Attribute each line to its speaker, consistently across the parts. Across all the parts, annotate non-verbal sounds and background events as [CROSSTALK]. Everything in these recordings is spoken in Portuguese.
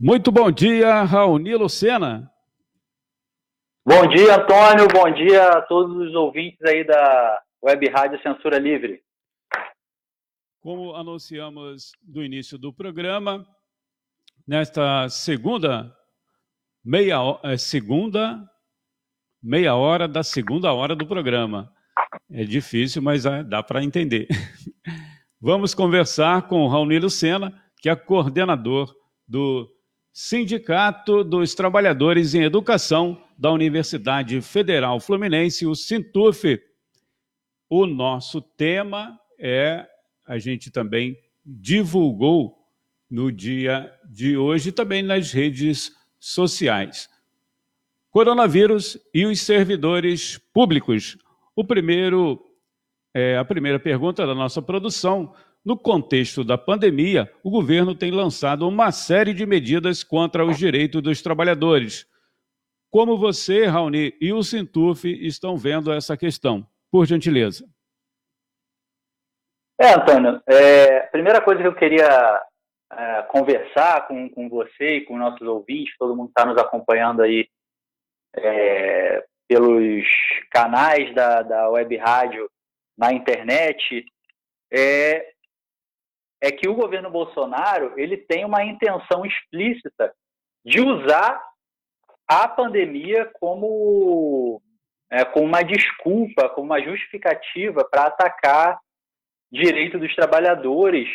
Speaker 1: Muito bom dia, Raoni Lucena.
Speaker 2: Bom dia, Antônio. Bom dia a todos os ouvintes aí da Web Rádio Censura Livre.
Speaker 1: Como anunciamos no início do programa, nesta segunda meia é, segunda meia hora da segunda hora do programa. É difícil, mas é, dá para entender. [LAUGHS] Vamos conversar com o Raoni Lucena, que é coordenador do Sindicato dos Trabalhadores em Educação da Universidade Federal Fluminense, o Sintuf. O nosso tema é, a gente também divulgou no dia de hoje também nas redes sociais. Coronavírus e os servidores públicos. O primeiro, é, a primeira pergunta da nossa produção no contexto da pandemia, o governo tem lançado uma série de medidas contra os direitos dos trabalhadores. Como você, Raoni, e o Sintuf estão vendo essa questão? Por gentileza.
Speaker 2: É, Antônio, é, a primeira coisa que eu queria é, conversar com, com você e com nossos ouvintes, todo mundo está nos acompanhando aí é, pelos canais da, da web rádio na internet, é é que o governo Bolsonaro ele tem uma intenção explícita de usar a pandemia como, é, como uma desculpa, como uma justificativa para atacar direito dos trabalhadores,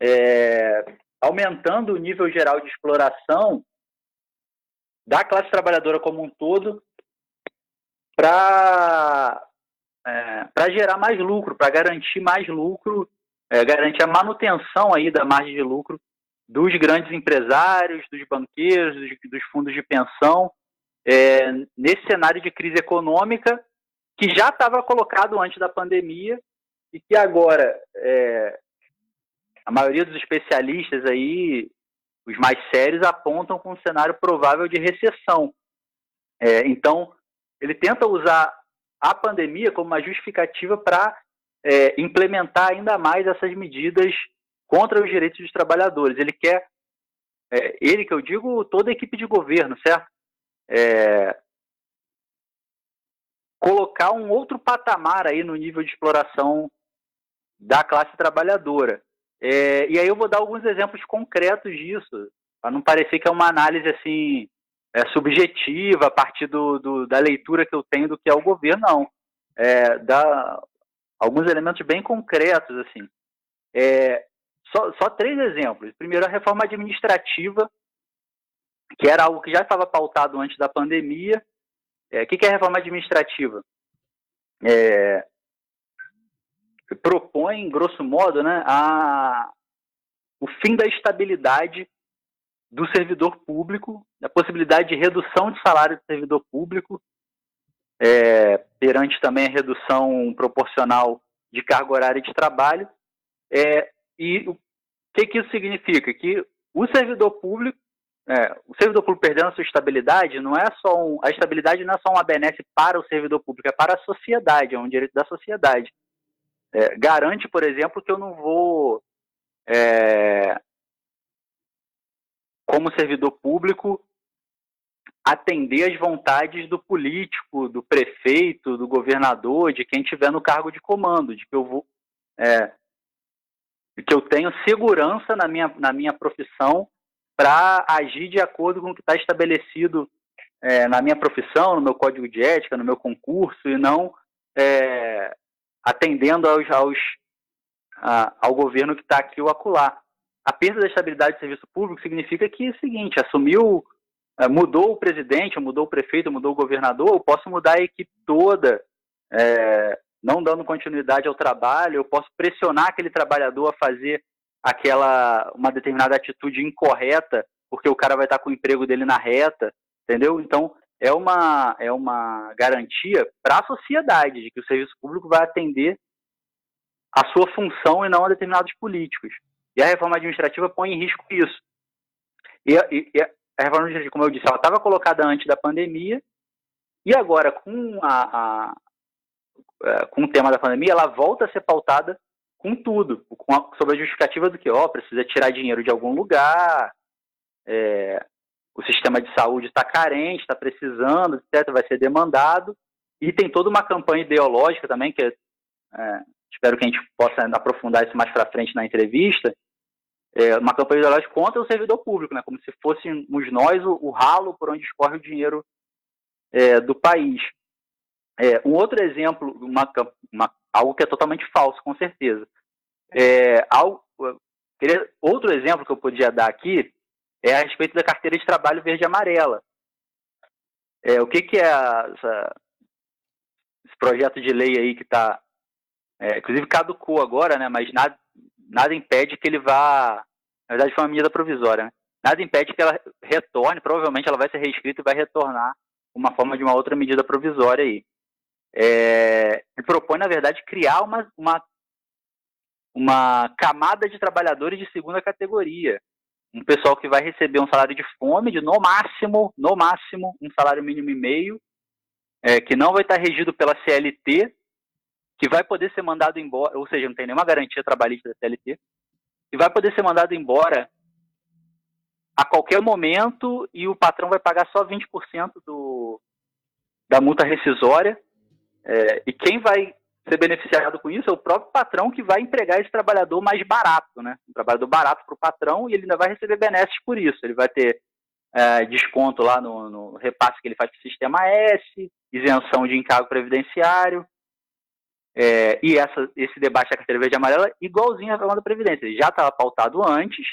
Speaker 2: é, aumentando o nível geral de exploração da classe trabalhadora como um todo para é, para gerar mais lucro, para garantir mais lucro é, garantir a manutenção aí da margem de lucro dos grandes empresários, dos banqueiros, dos, dos fundos de pensão, é, nesse cenário de crise econômica que já estava colocado antes da pandemia e que agora é, a maioria dos especialistas aí, os mais sérios, apontam com um cenário provável de recessão. É, então, ele tenta usar a pandemia como uma justificativa para é, implementar ainda mais essas medidas contra os direitos dos trabalhadores. Ele quer, é, ele que eu digo, toda a equipe de governo, certo? É, colocar um outro patamar aí no nível de exploração da classe trabalhadora. É, e aí eu vou dar alguns exemplos concretos disso, para não parecer que é uma análise assim é, subjetiva a partir do, do, da leitura que eu tenho do que é o governo, não. É, da, alguns elementos bem concretos, assim. É, só, só três exemplos. Primeiro, a reforma administrativa, que era algo que já estava pautado antes da pandemia. É, o que, que é a reforma administrativa? É, propõe, grosso modo, né, a, o fim da estabilidade do servidor público, a possibilidade de redução de salário do servidor público, é, perante também a redução proporcional de carga horária de trabalho. É, e o que, que isso significa? Que o servidor público, é, o servidor público perdendo a sua estabilidade, não é só um, a estabilidade não é só uma benesse para o servidor público, é para a sociedade, é um direito da sociedade. É, garante, por exemplo, que eu não vou, é, como servidor público, atender às vontades do político, do prefeito, do governador, de quem tiver no cargo de comando, de que eu vou, é, que eu tenho segurança na minha, na minha profissão para agir de acordo com o que está estabelecido é, na minha profissão, no meu código de ética, no meu concurso, e não é, atendendo aos, aos a, ao governo que está aqui ou acolá. A perda da estabilidade do serviço público significa que é o seguinte, assumiu mudou o presidente, mudou o prefeito, mudou o governador, eu posso mudar a equipe toda, é, não dando continuidade ao trabalho, eu posso pressionar aquele trabalhador a fazer aquela uma determinada atitude incorreta, porque o cara vai estar com o emprego dele na reta, entendeu? Então, é uma, é uma garantia para a sociedade de que o serviço público vai atender a sua função e não a determinados políticos. E a reforma administrativa põe em risco isso. E, e, a reforma administrativa, como eu disse, ela estava colocada antes da pandemia e agora com a, a, é, com o tema da pandemia, ela volta a ser pautada com tudo, com a, sobre a justificativa do que, ó, precisa tirar dinheiro de algum lugar, é, o sistema de saúde está carente, está precisando, etc., vai ser demandado, e tem toda uma campanha ideológica também, que é, espero que a gente possa aprofundar isso mais para frente na entrevista, é, uma campanha ideológica contra o servidor público, né, como se fôssemos nós o, o ralo por onde escorre o dinheiro é, do país. É, um outro exemplo, uma, uma, algo que é totalmente falso, com certeza. É, algo, outro exemplo que eu podia dar aqui é a respeito da carteira de trabalho verde e amarela. É, o que, que é essa, esse projeto de lei aí que está, é, inclusive caducou agora, né, mas nada, nada impede que ele vá, na verdade foi uma medida provisória, né? nada impede que ela retorne, provavelmente ela vai ser reescrita e vai retornar uma forma de uma outra medida provisória aí. É, ele propõe, na verdade, criar uma, uma, uma camada de trabalhadores de segunda categoria. Um pessoal que vai receber um salário de fome de, no máximo, no máximo, um salário mínimo e meio, é, que não vai estar regido pela CLT, que vai poder ser mandado embora, ou seja, não tem nenhuma garantia trabalhista da CLT, que vai poder ser mandado embora a qualquer momento e o patrão vai pagar só 20% do, da multa rescisória. É, e quem vai ser beneficiado com isso é o próprio patrão que vai empregar esse trabalhador mais barato, né? Um trabalhador barato para o patrão e ele ainda vai receber benesses por isso. Ele vai ter é, desconto lá no, no, repasse que ele faz para o Sistema S, isenção de encargo previdenciário. É, e essa, esse debate da carteira verde e amarela, igualzinho à reforma da Previdência. Ele já estava pautado antes,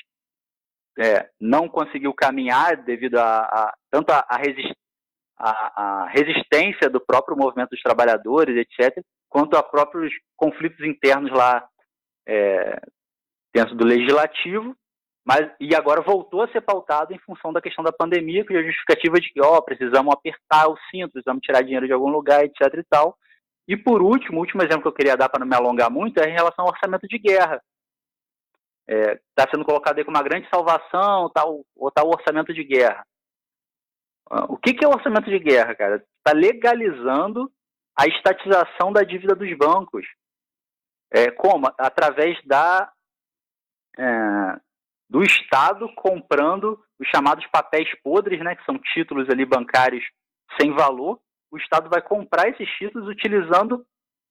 Speaker 2: é, não conseguiu caminhar devido a, a tanto a, a, resist, a, resistência do próprio movimento dos trabalhadores, etc., quanto a próprios conflitos internos lá é, dentro do legislativo. Mas, e agora voltou a ser pautado em função da questão da pandemia, que a justificativa de que, ó, precisamos apertar o cinto, precisamos tirar dinheiro de algum lugar, etc e tal. E por último, o último exemplo que eu queria dar para não me alongar muito é em relação ao orçamento de guerra. Está é, tá sendo colocado aí como uma grande salvação, tal, ou tal orçamento de guerra. Ah, o que, que é o orçamento de guerra, cara? Está legalizando a estatização da dívida dos bancos. É, como? Através da, é, do Estado comprando os chamados papéis podres, né, que são títulos ali bancários sem valor. O Estado vai comprar esses títulos utilizando.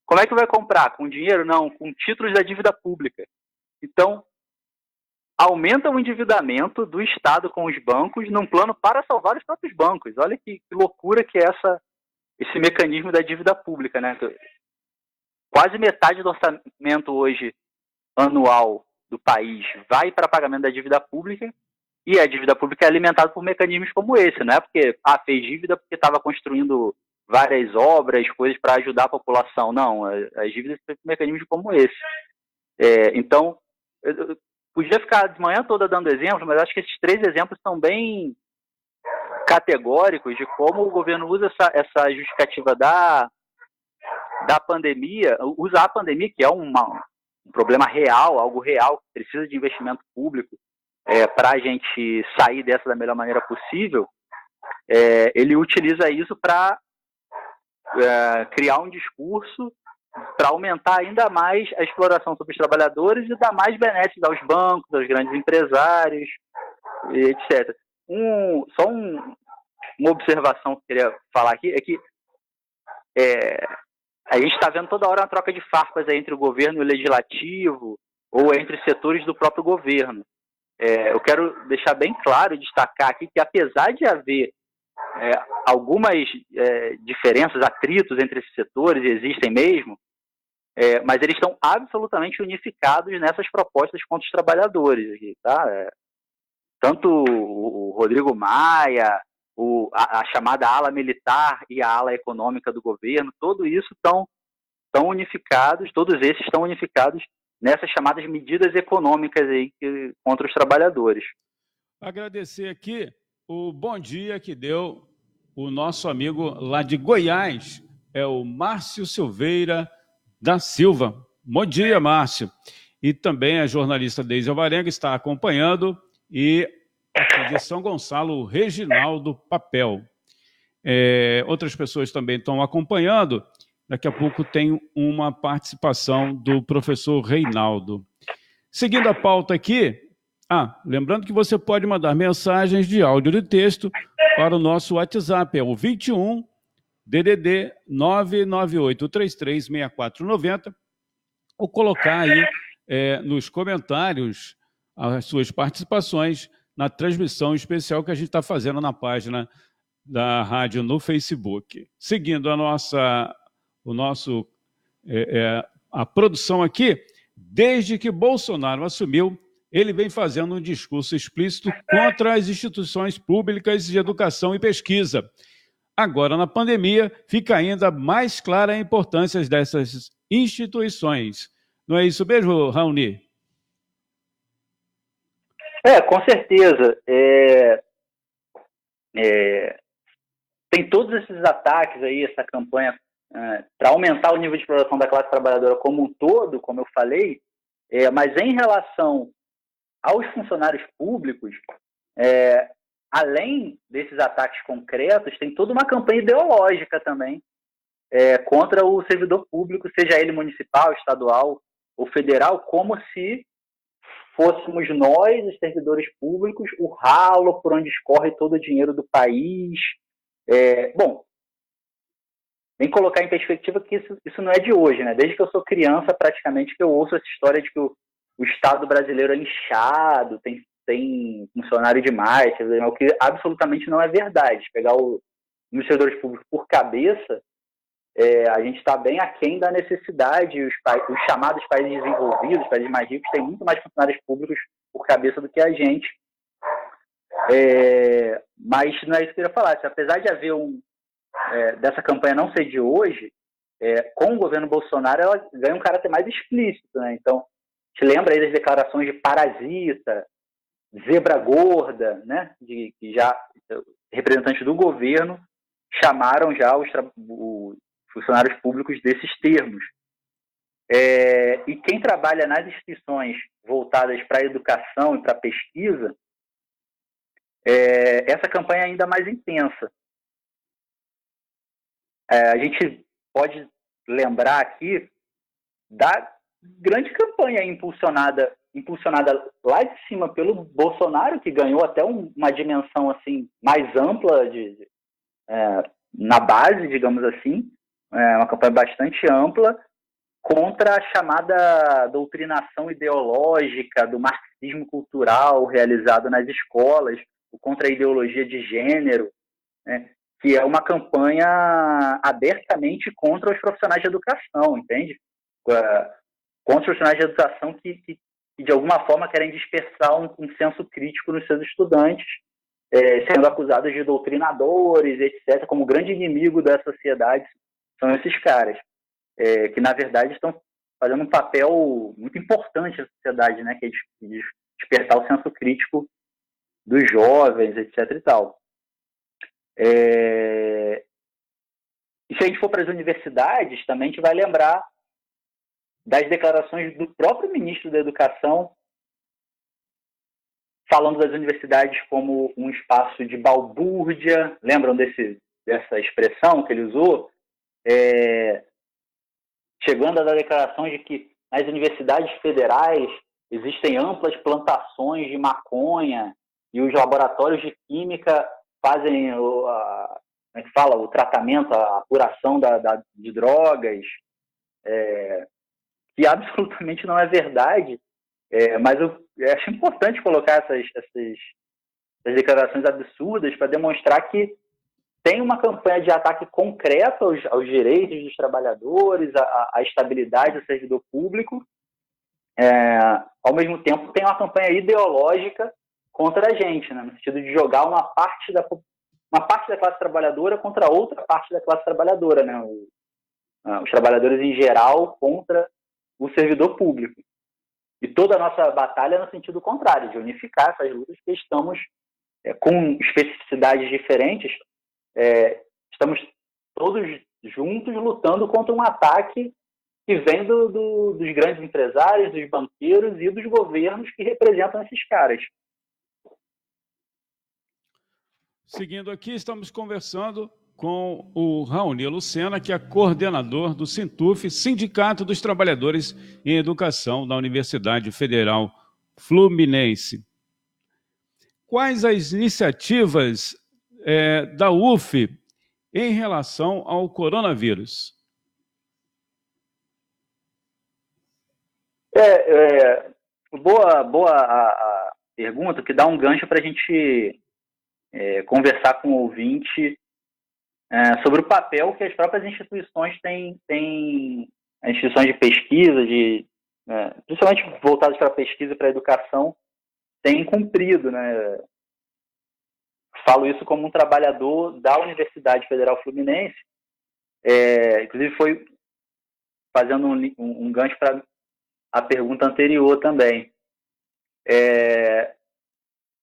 Speaker 2: Como é que vai comprar? Com dinheiro? Não, com títulos da dívida pública. Então, aumenta o endividamento do Estado com os bancos num plano para salvar os próprios bancos. Olha que, que loucura que é essa, esse mecanismo da dívida pública. Né? Quase metade do orçamento hoje anual do país vai para pagamento da dívida pública e a dívida pública é alimentada por mecanismos como esse. Não é porque ah, fez dívida porque estava construindo várias obras, coisas para ajudar a população. Não, as dívidas são mecanismos como esse. É, então, eu podia ficar de manhã toda dando exemplos, mas acho que esses três exemplos são bem categóricos de como o governo usa essa, essa justificativa da, da pandemia, usar a pandemia, que é uma, um problema real, algo real, que precisa de investimento público é, para a gente sair dessa da melhor maneira possível, é, ele utiliza isso para é, criar um discurso para aumentar ainda mais a exploração sobre os trabalhadores e dar mais benefícios aos bancos, aos grandes empresários, etc. Um, só um, uma observação que eu queria falar aqui é que é, a gente está vendo toda hora uma troca de farpas entre o governo e o legislativo ou entre setores do próprio governo. É, eu quero deixar bem claro e destacar aqui que apesar de haver é, algumas é, diferenças, atritos entre esses setores, existem mesmo, é, mas eles estão absolutamente unificados nessas propostas contra os trabalhadores. Aqui, tá? É, tanto o Rodrigo Maia, o, a, a, chamada ala militar e a ala econômica do governo, tudo isso estão, estão unificados, todos esses estão unificados nessas chamadas medidas econômicas aí que, contra os trabalhadores.
Speaker 1: Agradecer aqui o bom dia que deu o nosso amigo lá de Goiás, é o Márcio Silveira da Silva. Bom dia, Márcio. E também a jornalista Deise Alvarenga está acompanhando e de São Gonçalo, Reginaldo Papel. É, outras pessoas também estão acompanhando. Daqui a pouco tem uma participação do professor Reinaldo. Seguindo a pauta aqui, Ah, lembrando que você pode mandar mensagens de áudio e texto para o nosso WhatsApp, é o 21 DDD 998336490, ou colocar aí é, nos comentários as suas participações na transmissão especial que a gente está fazendo na página da rádio no Facebook. Seguindo a nossa, o nosso, é, é, a produção aqui, desde que Bolsonaro assumiu, ele vem fazendo um discurso explícito contra as instituições públicas de educação e pesquisa. Agora, na pandemia, fica ainda mais clara a importância dessas instituições. Não é isso mesmo, Raoni?
Speaker 2: É, com certeza. É, é, tem todos esses ataques aí, essa campanha é, para aumentar o nível de exploração da classe trabalhadora como um todo, como eu falei, é, mas em relação aos funcionários públicos, é, além desses ataques concretos, tem toda uma campanha ideológica também é, contra o servidor público, seja ele municipal, estadual ou federal, como se fôssemos nós, os servidores públicos, o ralo por onde escorre todo o dinheiro do país. É, bom, nem colocar em perspectiva que isso, isso não é de hoje, né? Desde que eu sou criança, praticamente, que eu ouço essa história de que o, o Estado brasileiro é lixado, tem, tem funcionário demais, o que absolutamente não é verdade. Pegar os servidores públicos por cabeça, é, a gente está bem aquém da necessidade. Os, os, chamados países desenvolvidos, os países mais ricos, têm muito mais funcionários públicos por cabeça do que a gente. É, mas não é isso que eu queria falar. Apesar de haver um. É, dessa campanha não ser de hoje, é, com o governo Bolsonaro, ela ganha um caráter mais explícito. Né? Então, te lembra aí das declarações de parasita, zebra gorda, né? de que já representantes do governo chamaram já os, os funcionários públicos desses termos. É, e quem trabalha nas instituições voltadas para a educação e para a pesquisa, é, essa campanha é ainda mais intensa. É, a gente pode lembrar aqui da grande campanha impulsionada impulsionada lá de cima pelo Bolsonaro, que ganhou até um, uma dimensão assim mais ampla de, de é, na base, digamos assim, é uma campanha bastante ampla contra a chamada doutrinação ideológica do marxismo cultural realizado nas escolas, contra a ideologia de gênero, né, que é uma campanha abertamente contra os profissionais de educação, entende? Profissionais de educação que, que, que de alguma forma querem dispersar um, um senso crítico nos seus estudantes, é, sendo acusados de doutrinadores, etc., como grande inimigo da sociedade são esses caras, é, que na verdade estão fazendo um papel muito importante na sociedade, né, que é de despertar o senso crítico dos jovens, etc. e tal. É... E se a gente for para as universidades, também a gente vai lembrar das declarações do próprio ministro da Educação, falando das universidades como um espaço de balbúrdia. Lembram desse, dessa expressão que ele usou? é, chegando a dar declarações de que nas universidades federais existem amplas plantações de maconha e os laboratórios de química fazem o, a, como é que fala, o tratamento, a apuração da, da de drogas, é, que absolutamente não é verdade, é, mas eu, eu, acho importante colocar essas, essas, essas declarações absurdas para demonstrar que tem uma campanha de ataque concreto aos, aos direitos dos trabalhadores, à, estabilidade do servidor público. É, ao mesmo tempo, tem uma campanha ideológica contra a gente, né, no sentido de jogar uma parte da uma parte da classe trabalhadora contra outra parte da classe trabalhadora, né, o, os trabalhadores em geral contra o servidor público. E toda a nossa batalha é no sentido contrário, de unificar essas lutas que estamos é, com especificidades diferentes, é, estamos todos juntos lutando contra um ataque que vem do, do, dos grandes empresários, dos banqueiros e dos governos que representam esses caras.
Speaker 1: Seguindo aqui, estamos conversando com o Raoni Lucena, que é coordenador do Sintuf, Sindicato dos Trabalhadores em Educação da Universidade Federal Fluminense. quais as iniciativas é, da UF em relação ao coronavírus?
Speaker 2: É, é boa, boa a, a, pergunta, que dá um gancho para a gente é, conversar com o ouvinte é, sobre o papel que as próprias instituições têm, têm instituições de pesquisa, de, é, principalmente voltadas para a pesquisa e para a educação, têm cumprido. Né? Falo isso como um trabalhador da Universidade Federal Fluminense, é, inclusive foi fazendo um, um, um gancho para a pergunta anterior também. É,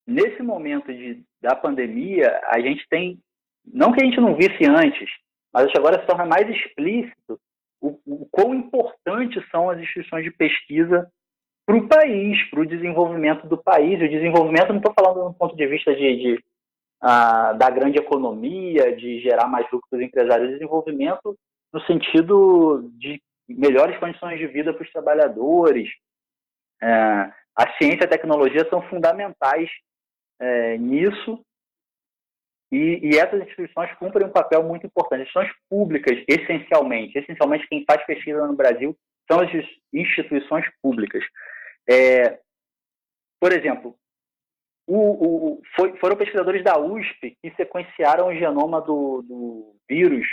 Speaker 2: nesse momento de, da pandemia, a gente tem, não que a gente não visse antes, mas acho que agora se torna mais explícito o, o quão importantes são as instituições de pesquisa para o país, para o desenvolvimento do país. E o desenvolvimento, não estou falando do ponto de vista de, de da grande economia, de gerar mais lucros empresários, desenvolvimento no sentido de melhores condições de vida para os trabalhadores. É, a ciência e a tecnologia são fundamentais é, nisso e, e, essas instituições cumprem um papel muito importante. Instituições públicas, essencialmente, essencialmente quem faz pesquisa no Brasil são as instituições públicas. É, por exemplo, o, o, foi, foram pesquisadores da USP que sequenciaram o genoma do, do vírus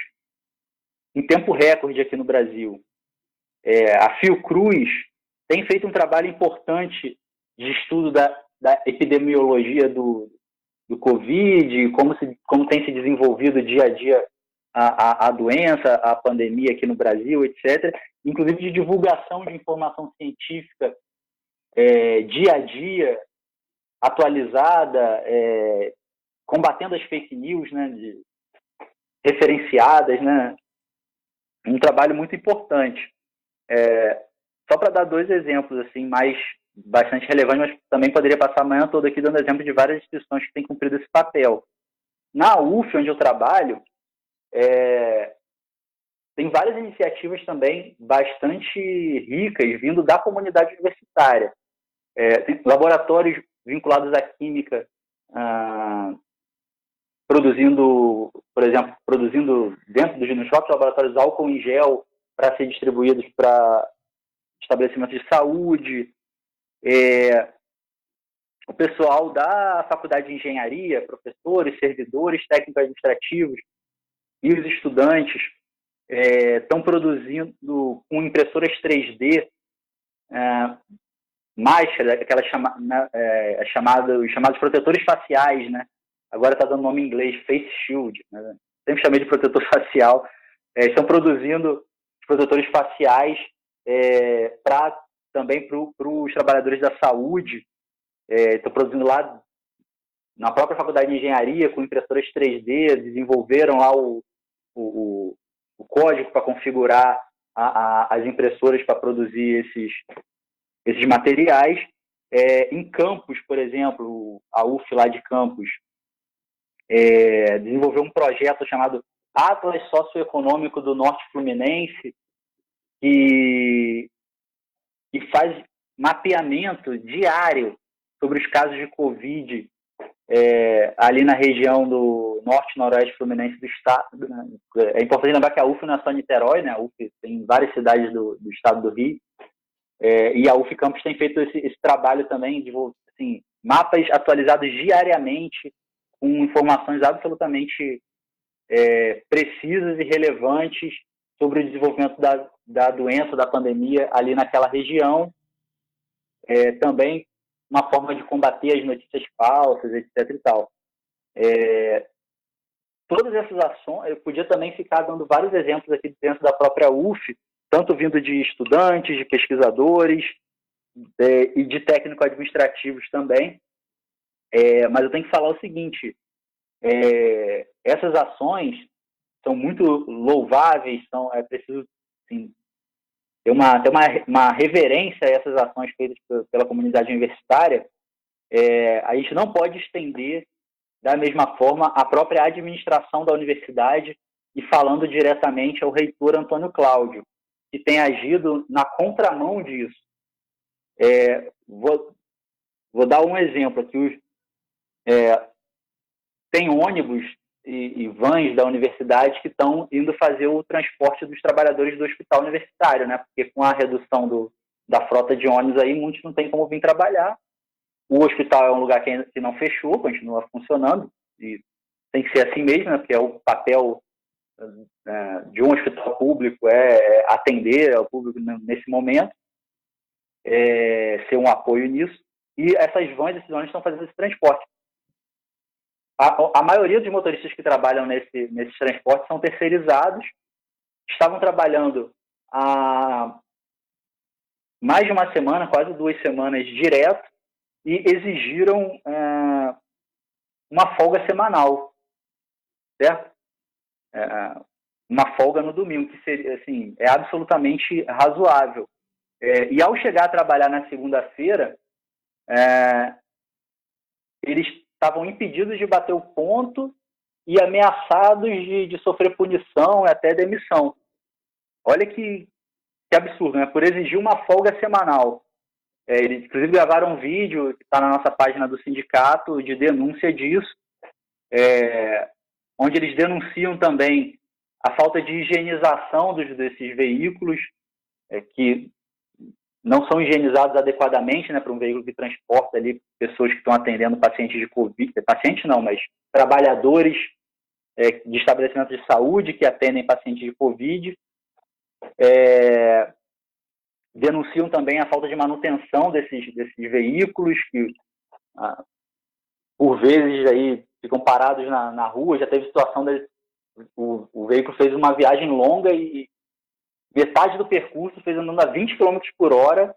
Speaker 2: em tempo recorde aqui no Brasil. É, a Fiocruz tem feito um trabalho importante de estudo da, da epidemiologia do, do Covid, como, se, como tem se desenvolvido dia a dia a, a, a, doença, a pandemia aqui no Brasil, etc. Inclusive de divulgação de informação científica é, dia a dia, atualizada, é, combatendo as fake news, né, de, referenciadas, né, um trabalho muito importante. É, só para dar dois exemplos assim mais bastante relevantes, mas também poderia passar a manhã toda aqui dando exemplo de várias instituições que têm cumprido esse papel. Na UF, onde eu trabalho, é, tem várias iniciativas também bastante ricas vindo da comunidade universitária. É, tem laboratórios vinculados à química, ah, produzindo, por exemplo, produzindo dentro dos shopping laboratórios álcool em gel para ser distribuídos para estabelecimentos de saúde. É, o pessoal da Faculdade de Engenharia, professores, servidores, técnicos administrativos e os estudantes estão é, produzindo com impressoras 3D é, máscaras, aquelas chama, é, chamadas, os chamados protetores faciais, né? Agora está dando nome em inglês, face shield, né? sempre chamei de protetor [LAUGHS] facial. É, estão produzindo protetores faciais é, para também para os trabalhadores da saúde. Estou é, produzindo lá na própria faculdade de engenharia com impressoras 3D, desenvolveram lá o, o, o código para configurar a, a, as impressoras para produzir esses, esses materiais. É, em campus, por exemplo, a UF lá de campus é, desenvolveu um projeto chamado Atlas Socioeconômico do Norte Fluminense, que, que faz mapeamento diário sobre os casos de Covid é, ali na região do norte noroeste fluminense do estado. Né? É importante lembrar que a UF não é só Niterói, né? a UF tem várias cidades do, do estado do Rio, é, e a UF Campus tem feito esse, esse trabalho também de assim, mapas atualizados diariamente com informações absolutamente é, precisas e relevantes sobre o desenvolvimento da, da doença, da pandemia ali naquela região. É, também uma forma de combater as notícias falsas, etc. e tal. É, todas essas ações, eu podia também ficar dando vários exemplos aqui dentro da própria UF, tanto vindo de estudantes, de pesquisadores é, e de técnicos administrativos também. É, mas eu tenho que falar o seguinte: é, essas ações são muito louváveis, são, é preciso assim, ter, uma, ter uma, uma reverência a essas ações feitas pela comunidade universitária. É, a gente não pode estender da mesma forma a própria administração da universidade e falando diretamente ao reitor Antônio Cláudio, que tem agido na contramão disso. É, vou, vou dar um exemplo aqui. é, tem ônibus e, e, vans da universidade que estão indo fazer o transporte dos trabalhadores do hospital universitário, né? Porque com a redução do, da frota de ônibus aí, muitos não têm como vir trabalhar. O hospital é um lugar que, que não fechou, continua funcionando, e tem que ser assim mesmo, né? Porque é o papel é, de um hospital público é, é atender ao público nesse momento, é, ser um apoio nisso. E essas vans, esses ônibus estão fazendo esse transporte. A, a maioria dos motoristas que trabalham nesse, nesses transportes são terceirizados, estavam trabalhando há mais de uma semana, quase duas semanas direto, e exigiram é, uma folga semanal, certo? É, uma folga no domingo, que seria, assim, é absolutamente razoável. É, e ao chegar a trabalhar na segunda-feira, é, eles estavam impedidos de bater o ponto e ameaçados de, de sofrer punição e até demissão. Olha que, que absurdo, né? Por exigir uma folga semanal. É, eles, inclusive, gravaram um vídeo que está na nossa página do sindicato de denúncia disso, é, onde eles denunciam também a falta de higienização dos, desses veículos, é, que não são higienizados adequadamente né, para um veículo que transporta ali pessoas que estão atendendo pacientes de Covid, pacientes não, mas trabalhadores é, de estabelecimentos de saúde que atendem pacientes de Covid. É, denunciam também a falta de manutenção desses, desses veículos que, ah, por vezes, aí ficam parados na, na rua. Já teve situação de o, o veículo fez uma viagem longa e metade do percurso fez andando a 20 km por hora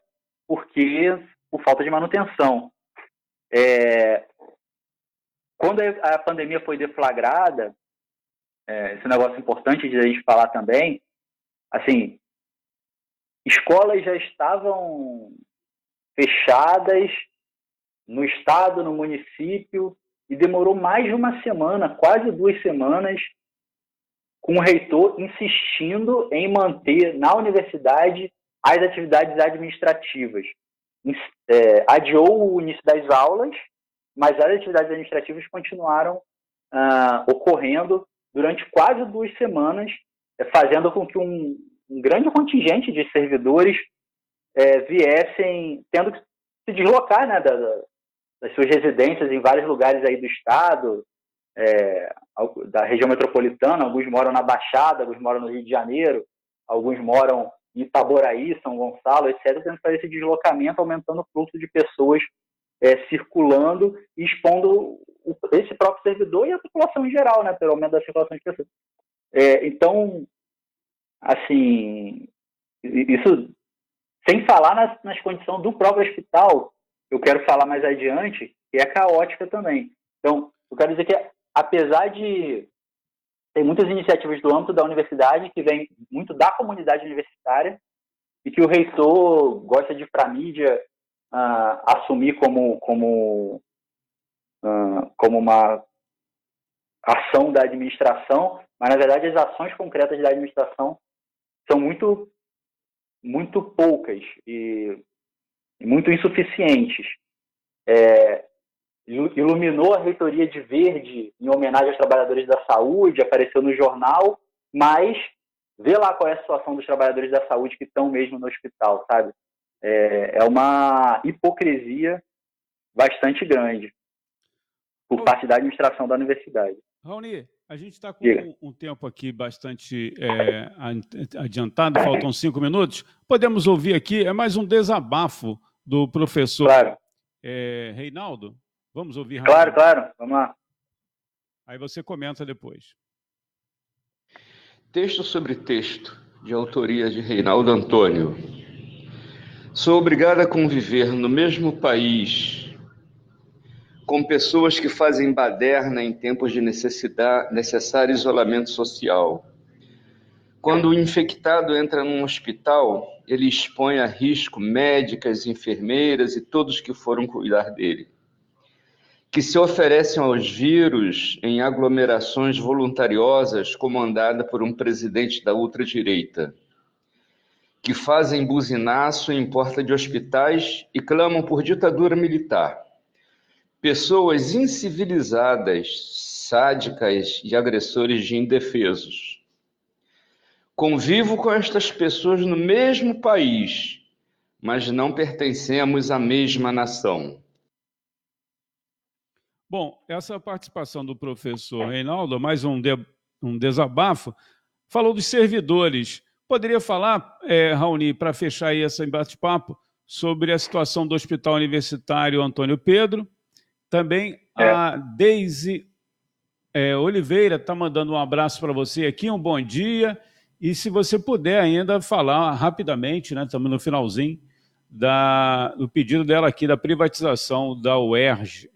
Speaker 2: porque por falta de manutenção. É, quando a pandemia foi deflagrada, é, esse negócio importante de a gente falar também, assim, escolas já estavam fechadas no estado, no município, e demorou mais de uma semana, quase duas semanas, com o reitor insistindo em manter na universidade as atividades administrativas. É, adiou o início das aulas, mas as atividades administrativas continuaram ah, ocorrendo durante quase duas semanas, é, fazendo com que um, um, grande contingente de servidores é, viessem tendo que se deslocar né, da, das suas residências em vários lugares aí do estado, é, da região metropolitana, alguns moram na Baixada, alguns moram no Rio de Janeiro, alguns moram em Itaboraí, São Gonçalo, etc., que fazer esse deslocamento, aumentando o fluxo de pessoas é, circulando e expondo o, esse próprio servidor e a população em geral, né, pelo aumento da circulação de pessoas. É, então, assim, isso sem falar nas, nas condições do próprio hospital, eu quero falar mais adiante, que é caótica também. Então, eu quero dizer que apesar de tem muitas iniciativas do âmbito da universidade que vem muito da comunidade universitária e que o reitor gosta de para a mídia uh, assumir como como uh, como uma ação da administração, mas na verdade as ações concretas da administração são muito muito poucas e, e muito insuficientes. É, iluminou a reitoria de verde em homenagem aos trabalhadores da saúde, apareceu no jornal, mas vê lá qual é a situação dos trabalhadores da saúde que estão mesmo no hospital, sabe? É, é uma hipocrisia bastante grande por parte da administração da universidade.
Speaker 1: Raoni, a gente está com um, um, tempo aqui bastante é, adiantado, faltam cinco minutos. Podemos ouvir aqui, é mais um desabafo do professor claro. é, Reinaldo. Vamos ouvir
Speaker 2: Claro, claro. Vamos lá.
Speaker 1: Aí você comenta depois.
Speaker 3: Texto sobre texto, de autoria de Reinaldo Antônio. Sou obrigado a conviver no mesmo país com pessoas que fazem baderna em tempos de necessidade, necessário isolamento social. Quando o infectado entra num hospital, ele expõe a risco médicas, enfermeiras e todos que foram cuidar dele que se oferecem aos vírus em aglomerações voluntariosas comandada por um presidente da ultradireita, que fazem buzinaço em porta de hospitais e clamam por ditadura militar, pessoas incivilizadas, sádicas e agressores de indefesos. Convivo com estas pessoas no mesmo país, mas não pertencemos à mesma nação.
Speaker 1: Bom, essa participação do professor Reinaldo, mais um, de, um desabafo, falou dos servidores. Poderia falar, é, Raoni, para fechar aí esse bate-papo, sobre a situação do Hospital Universitário Antônio Pedro. Também é. a Deise é, Oliveira está mandando um abraço para você aqui, um bom dia. E se você puder ainda falar rapidamente, né, estamos no finalzinho, da, do pedido dela aqui da privatização da UERJ.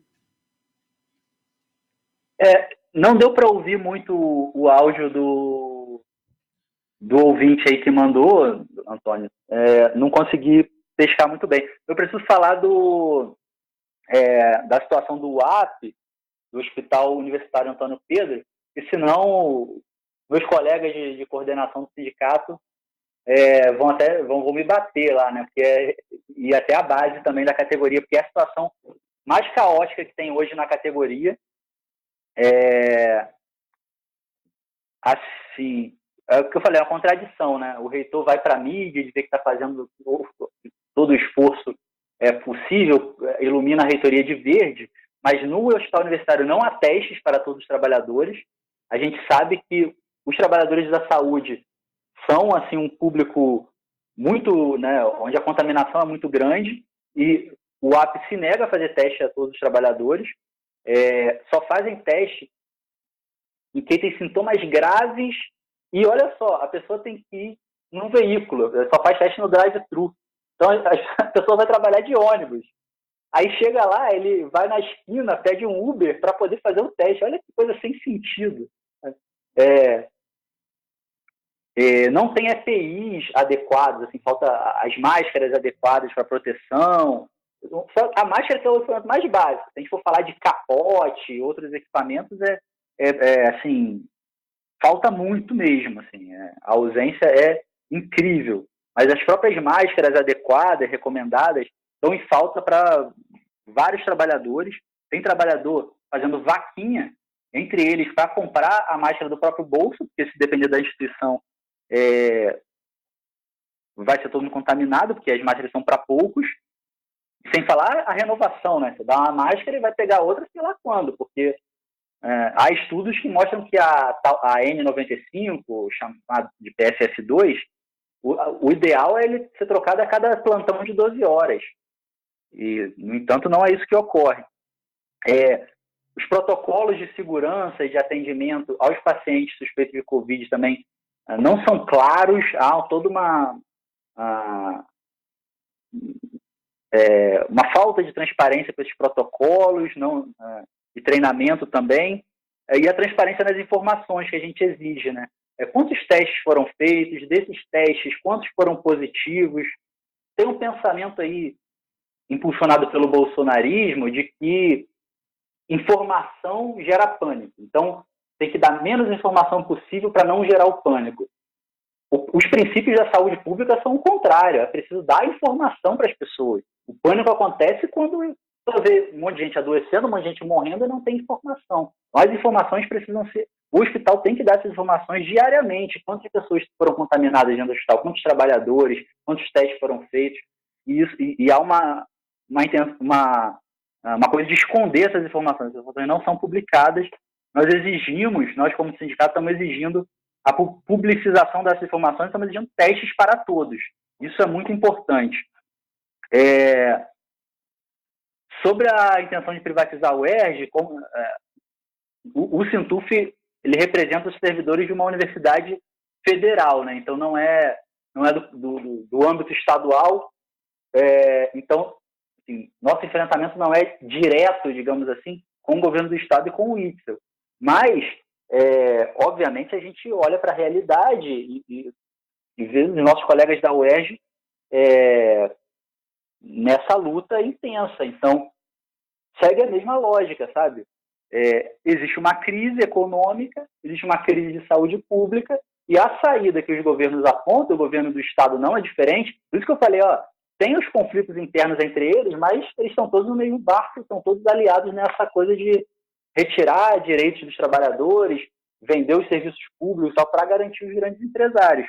Speaker 2: É, não deu para ouvir muito o áudio do, do ouvinte aí que mandou, Antônio. É, não consegui pescar muito bem. Eu preciso falar do, é, da situação do UAP, do Hospital Universitário Antônio Pedro, e senão meus colegas de, de coordenação do sindicato é, vão até vão, vão, me bater lá, né? Porque é, e até a base também da categoria, porque é a situação mais caótica que tem hoje na categoria. É, assim, é o que eu falei, é uma contradição, né? O reitor vai para a mídia dizer que está fazendo todo o esforço é, possível, é, ilumina a reitoria de verde, mas no hospital universitário não há testes para todos os trabalhadores. A gente sabe que os trabalhadores da saúde são assim um público muito, né, onde a contaminação é muito grande e o AP se nega a fazer teste a todos os trabalhadores, é, só fazem teste em quem tem sintomas graves e olha só, a pessoa tem que ir num veículo, só faz teste no drive-thru. Então [LAUGHS] a pessoa vai trabalhar de ônibus. Aí chega lá, ele vai na esquina, pede um Uber para poder fazer o teste. Olha que coisa sem sentido. É, é, não tem EPIs adequados, assim, falta as máscaras adequadas para proteção. A máscara é o equipamento mais básico. Se a gente for falar de capote, outros equipamentos, é, é, é assim, falta muito mesmo. Assim, é, a ausência é incrível. Mas as próprias máscaras adequadas, recomendadas, estão em falta para vários trabalhadores. Tem trabalhador fazendo vaquinha entre eles para comprar a máscara do próprio bolso, porque se depender da instituição, é, vai ser todo mundo contaminado, porque as máscaras são para poucos. Sem falar a renovação, né? Você dá uma máscara e vai pegar outra, sei lá quando, porque é, há estudos que mostram que a, a N95, chamada de PSS2, o, o ideal é ele ser trocado a cada plantão de 12 horas. E, no entanto, não é isso que ocorre. É, os protocolos de segurança e de atendimento aos pacientes suspeitos de Covid também ah, não são claros, há toda uma, ah, é, uma falta de transparência para esses protocolos não, ah, e treinamento também, e a transparência nas informações que a gente exige. Né? É, quantos testes foram feitos, desses testes, quantos foram positivos. Tem um pensamento aí impulsionado pelo bolsonarismo de que informação gera pânico. Então, tem que dar menos informação possível para não gerar o pânico. O, os princípios da saúde pública são o contrário. É preciso dar informação para as pessoas. O pânico acontece quando vê um monte de gente adoecendo, um monte de gente morrendo e não tem informação. As informações precisam ser o hospital tem que dar essas informações diariamente. Quantas pessoas foram contaminadas dentro do hospital, quantos trabalhadores, quantos testes foram feitos. E, isso, e, e há uma, uma, uma, uma coisa de esconder essas informações. Essas informações não são publicadas. Nós exigimos, nós como sindicato estamos exigindo a publicização dessas informações, estamos exigindo testes para todos. Isso é muito importante. É, sobre a intenção de privatizar o ERG, como, é, o, o Sintuf ele representa os servidores de uma universidade federal, né? Então não é não é do, do, do âmbito estadual. É, então, assim, nosso enfrentamento não é direto, digamos assim, com o governo do estado e com o ITSEL. Mas, é, obviamente, a gente olha para a realidade e, e, e, vê os nossos colegas da UERJ é, nessa luta intensa. Então, segue a mesma lógica, sabe? É, existe uma crise econômica, existe uma crise de saúde pública, e a saída que os governos apontam, o governo do Estado não é diferente. Por isso que eu falei, ó, tem os conflitos internos entre eles, mas eles estão todos no mesmo barco, estão todos aliados nessa coisa de retirar direitos dos trabalhadores, vender os serviços públicos só para garantir os grandes empresários.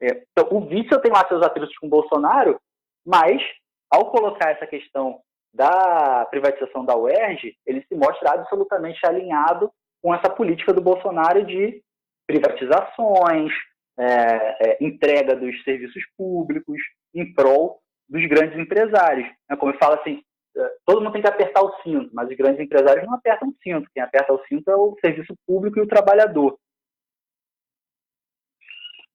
Speaker 2: É, então, o Witzel tem lá seus atritos com Bolsonaro, mas ao colocar essa questão da privatização da UERJ, ele se mostra absolutamente alinhado com essa política do Bolsonaro de privatizações, é, é, entrega dos serviços públicos em prol dos grandes empresários. É, como eu falo assim, é, todo mundo tem que apertar o cinto, mas os grandes empresários não apertam o cinto. Quem aperta o cinto é o serviço público e o trabalhador.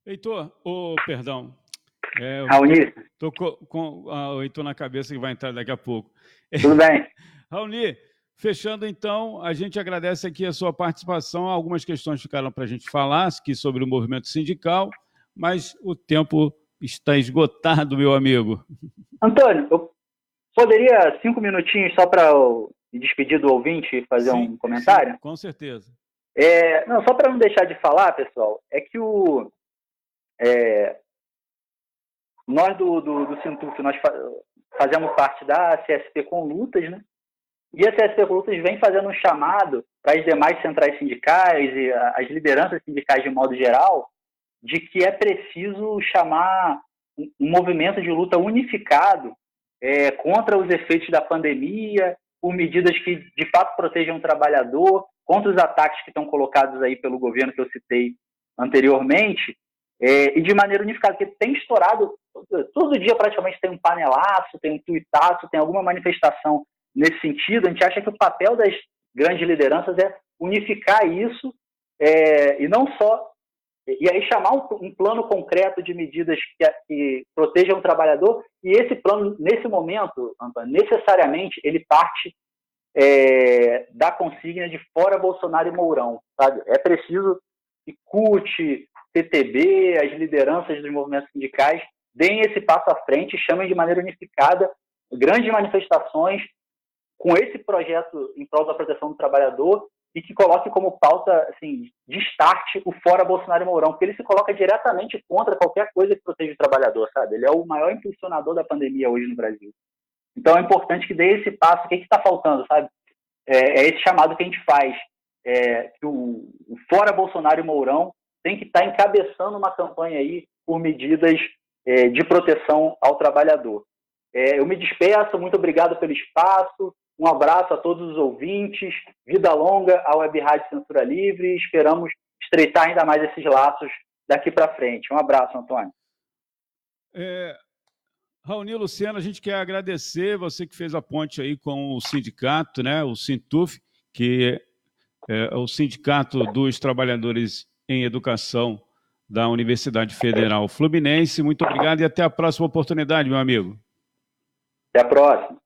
Speaker 1: Heitor, oh, perdão.
Speaker 2: É, Raoni?
Speaker 1: Estou com, com ah, o Heitor na cabeça que vai entrar daqui a pouco.
Speaker 2: Tudo bem. [LAUGHS]
Speaker 1: Raoni, fechando então, a gente agradece aqui a sua participação. Algumas questões ficaram para a gente falar aqui sobre o movimento sindical, mas o tempo está esgotado, meu amigo.
Speaker 2: Antônio, eu poderia cinco minutinhos só para me despedir do ouvinte e fazer sim, um comentário? Sim,
Speaker 1: com certeza.
Speaker 2: É, não, só para não deixar de falar, pessoal, é que o, é, nós do, do, do Sintuf, nós fazemos parte da CSP com lutas, né? E a CSP com lutas vem fazendo um chamado para as demais centrais sindicais e as lideranças sindicais de modo geral, de que é preciso chamar um movimento de luta unificado é, contra os efeitos da pandemia, por medidas que de fato protejam o trabalhador, contra os ataques que estão colocados aí pelo governo que eu citei anteriormente, é, e de maneira unificada, porque tem estourado, todo dia praticamente tem um panelaço, tem um tuitaço, tem alguma manifestação nesse sentido. A gente acha que o papel das grandes lideranças é unificar isso é, e não só. E aí chamar um, plano concreto de medidas que, que, protejam o trabalhador, e esse plano, nesse momento, Antônio, necessariamente ele parte é, da consigna de fora Bolsonaro e Mourão. Sabe? É preciso que CUT, CTB, as lideranças dos movimentos sindicais deem esse passo à frente, chamem de maneira unificada grandes manifestações com esse projeto em prol da proteção do trabalhador e que coloque como pauta assim, de start o fora Bolsonaro e Mourão, porque ele se coloca diretamente contra qualquer coisa que proteja o trabalhador, sabe? Ele é o maior impulsionador da pandemia hoje no Brasil. Então é importante que dê esse passo. O que está faltando, sabe? É, é, esse chamado que a gente faz, é, que o, o fora Bolsonaro e Mourão tem que estar tá encabeçando uma campanha aí por medidas é, de proteção ao trabalhador. É, eu me despeço, muito obrigado pelo espaço, um abraço a todos os ouvintes, vida longa à Web Rádio Censura Livre, esperamos estreitar ainda mais esses laços daqui para frente. Um abraço, Antônio.
Speaker 1: É, Raoni Luciano, a gente quer agradecer você que fez a ponte aí com o sindicato, né, o Sintuf, que é o Sindicato dos Trabalhadores em Educação da Universidade Federal Fluminense. Muito obrigado e até a próxima oportunidade, meu amigo.
Speaker 2: Até a próxima.